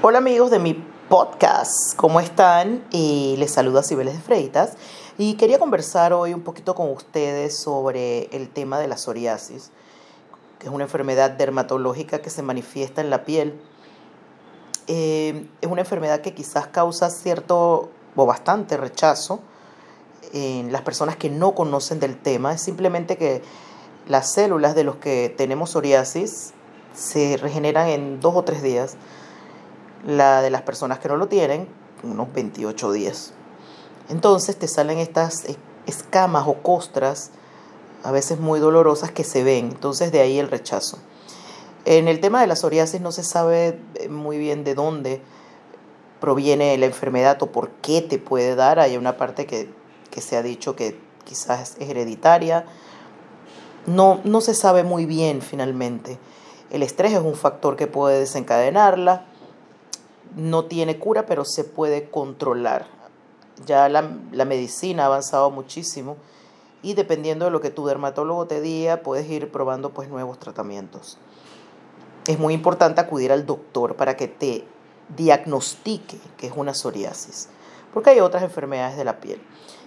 Hola amigos de mi podcast, ¿cómo están? Y les saluda Cibeles de Freitas y quería conversar hoy un poquito con ustedes sobre el tema de la psoriasis, que es una enfermedad dermatológica que se manifiesta en la piel. Eh, es una enfermedad que quizás causa cierto o bastante rechazo en las personas que no conocen del tema. Es simplemente que las células de los que tenemos psoriasis se regeneran en dos o tres días. La de las personas que no lo tienen, unos 28 días. Entonces te salen estas escamas o costras, a veces muy dolorosas, que se ven. Entonces de ahí el rechazo. En el tema de la psoriasis no se sabe eh, muy bien de dónde proviene la enfermedad o por qué te puede dar. Hay una parte que, que se ha dicho que quizás es hereditaria. No, no se sabe muy bien finalmente. El estrés es un factor que puede desencadenarla. No tiene cura, pero se puede controlar. Ya la, la medicina ha avanzado muchísimo y dependiendo de lo que tu dermatólogo te diga, puedes ir probando pues nuevos tratamientos. Es muy importante acudir al doctor para que te diagnostique que es una psoriasis, porque hay otras enfermedades de la piel.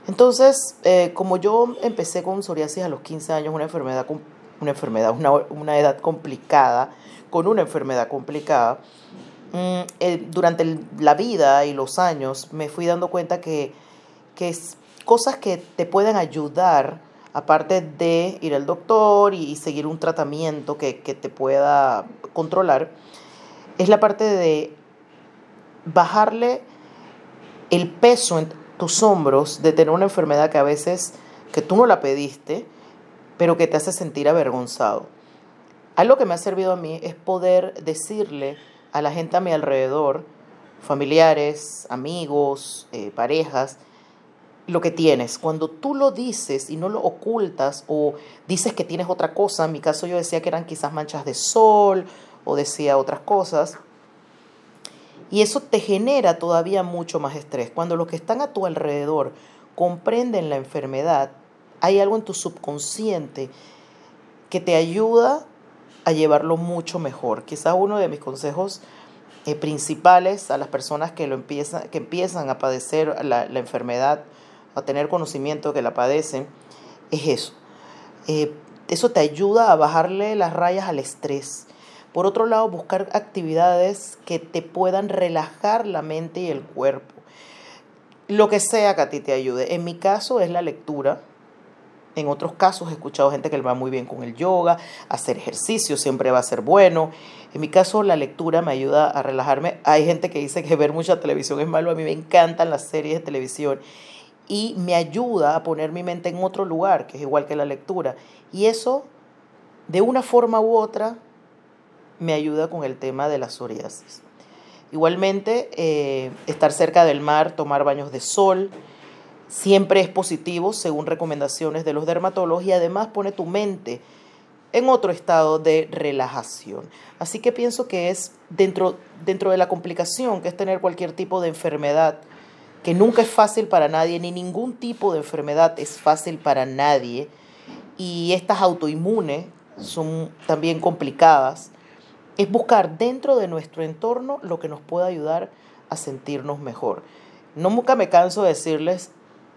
Entonces, eh, como yo empecé con psoriasis a los 15 años, una enfermedad, una, enfermedad una, una edad complicada, con una enfermedad complicada, mm, durante la vida y los años me fui dando cuenta que, que es cosas que te pueden ayudar, aparte de ir al doctor y, seguir un tratamiento que, que te pueda controlar, es la parte de bajarle el peso en tus hombros de tener una enfermedad que a veces que tú no la pediste, pero que te hace sentir avergonzado. Algo que me ha servido a mí es poder decirle a la gente a mi alrededor, familiares, amigos, eh, parejas, lo que tienes. Cuando tú lo dices y no lo ocultas o dices que tienes otra cosa, en mi caso yo decía que eran quizás manchas de sol o decía otras cosas, y eso te genera todavía mucho más estrés. Cuando los que están a tu alrededor comprenden la enfermedad, hay algo en tu subconsciente que te ayuda a llevarlo mucho mejor. Quizás uno de mis consejos eh, principales a las personas que, lo empiezan, que empiezan a padecer la, enfermedad, a tener conocimiento que la padecen, es eso. Eh, eso te ayuda a bajarle las rayas al estrés por otro lado, buscar actividades que te puedan relajar la mente y el cuerpo. Lo que sea que a ti te ayude. En mi caso es la lectura. En otros casos he escuchado gente que le va muy bien con el yoga, hacer ejercicio siempre va a ser bueno. En mi caso la lectura me ayuda a relajarme. Hay gente que dice que ver mucha televisión es malo. A mí me encantan las series de televisión y me ayuda a poner mi mente en otro lugar, que es igual que la lectura. Y eso, de una forma u otra, me ayuda con el tema de la psoriasis. Igualmente, eh, estar cerca del mar, tomar baños de sol, siempre es positivo según recomendaciones de los dermatólogos y además pone tu mente en otro estado de relajación. Así que pienso que es dentro, dentro de la complicación que es tener cualquier tipo de enfermedad, que nunca es fácil para nadie, ni ningún tipo de enfermedad es fácil para nadie, y estas autoinmunes son también complicadas es buscar dentro de nuestro entorno lo que nos pueda ayudar a sentirnos mejor. No nunca me canso de decirles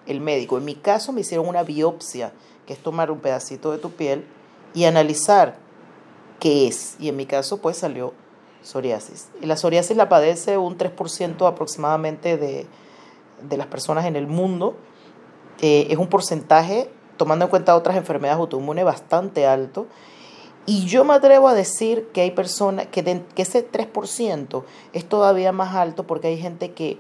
el médico. En mi caso me hicieron una biopsia, que es tomar un pedacito de tu piel y analizar qué es. Y en mi caso pues salió psoriasis. Y la psoriasis la padece un 3% aproximadamente de, las personas en el mundo. Eh, es un porcentaje, tomando en cuenta otras enfermedades autoinmunes, bastante alto. Y yo me atrevo a decir que hay personas, que, que ese 3% es todavía más alto porque hay gente que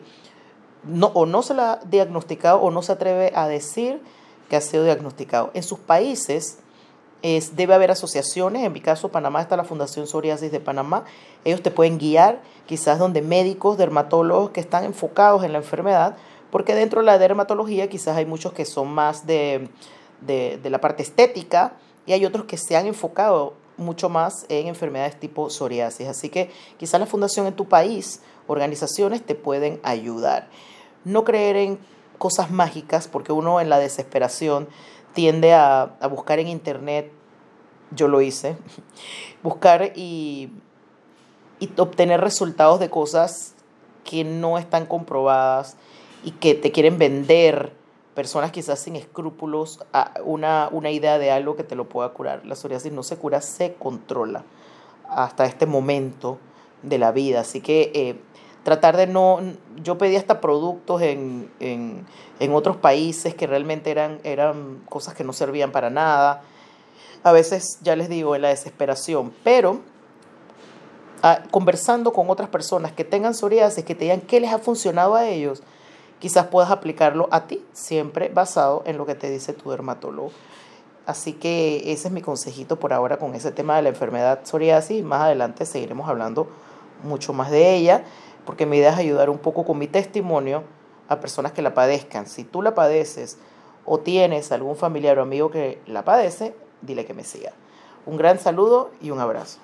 no, o no se la ha diagnosticado o no se atreve a decir que ha sido diagnosticado. En sus países es, debe haber asociaciones, en mi caso Panamá está la Fundación Psoriasis de Panamá, ellos te pueden guiar quizás donde médicos, dermatólogos que están enfocados en la enfermedad, porque dentro de la dermatología quizás hay muchos que son más de, de, de la parte estética, y hay otros que se han enfocado mucho más en enfermedades tipo psoriasis. Así que quizás la fundación en tu país, organizaciones te pueden ayudar. No creer en cosas mágicas, porque uno en la desesperación tiende a, buscar en internet, yo lo hice, buscar y obtener resultados de cosas que no están comprobadas y que te quieren vender personas quizás sin escrúpulos una, una idea de algo que te lo pueda curar. La psoriasis no se cura, se controla hasta este momento de la vida. Así que eh, tratar de no, yo pedí hasta productos en, en, en, otros países que realmente eran, eran cosas que no servían para nada. A veces, ya les digo, en la desesperación, pero ah, conversando con otras personas que tengan psoriasis, que te digan qué les ha funcionado a ellos, quizás puedas aplicarlo a ti, siempre basado en lo que te dice tu dermatólogo. Así que ese es mi consejito por ahora con ese tema de la enfermedad psoriasis. Más adelante seguiremos hablando mucho más de ella, porque mi idea es ayudar un poco con mi testimonio a personas que la padezcan. Si tú la padeces o tienes algún familiar o amigo que la padece, dile que me siga. Un gran saludo y un abrazo.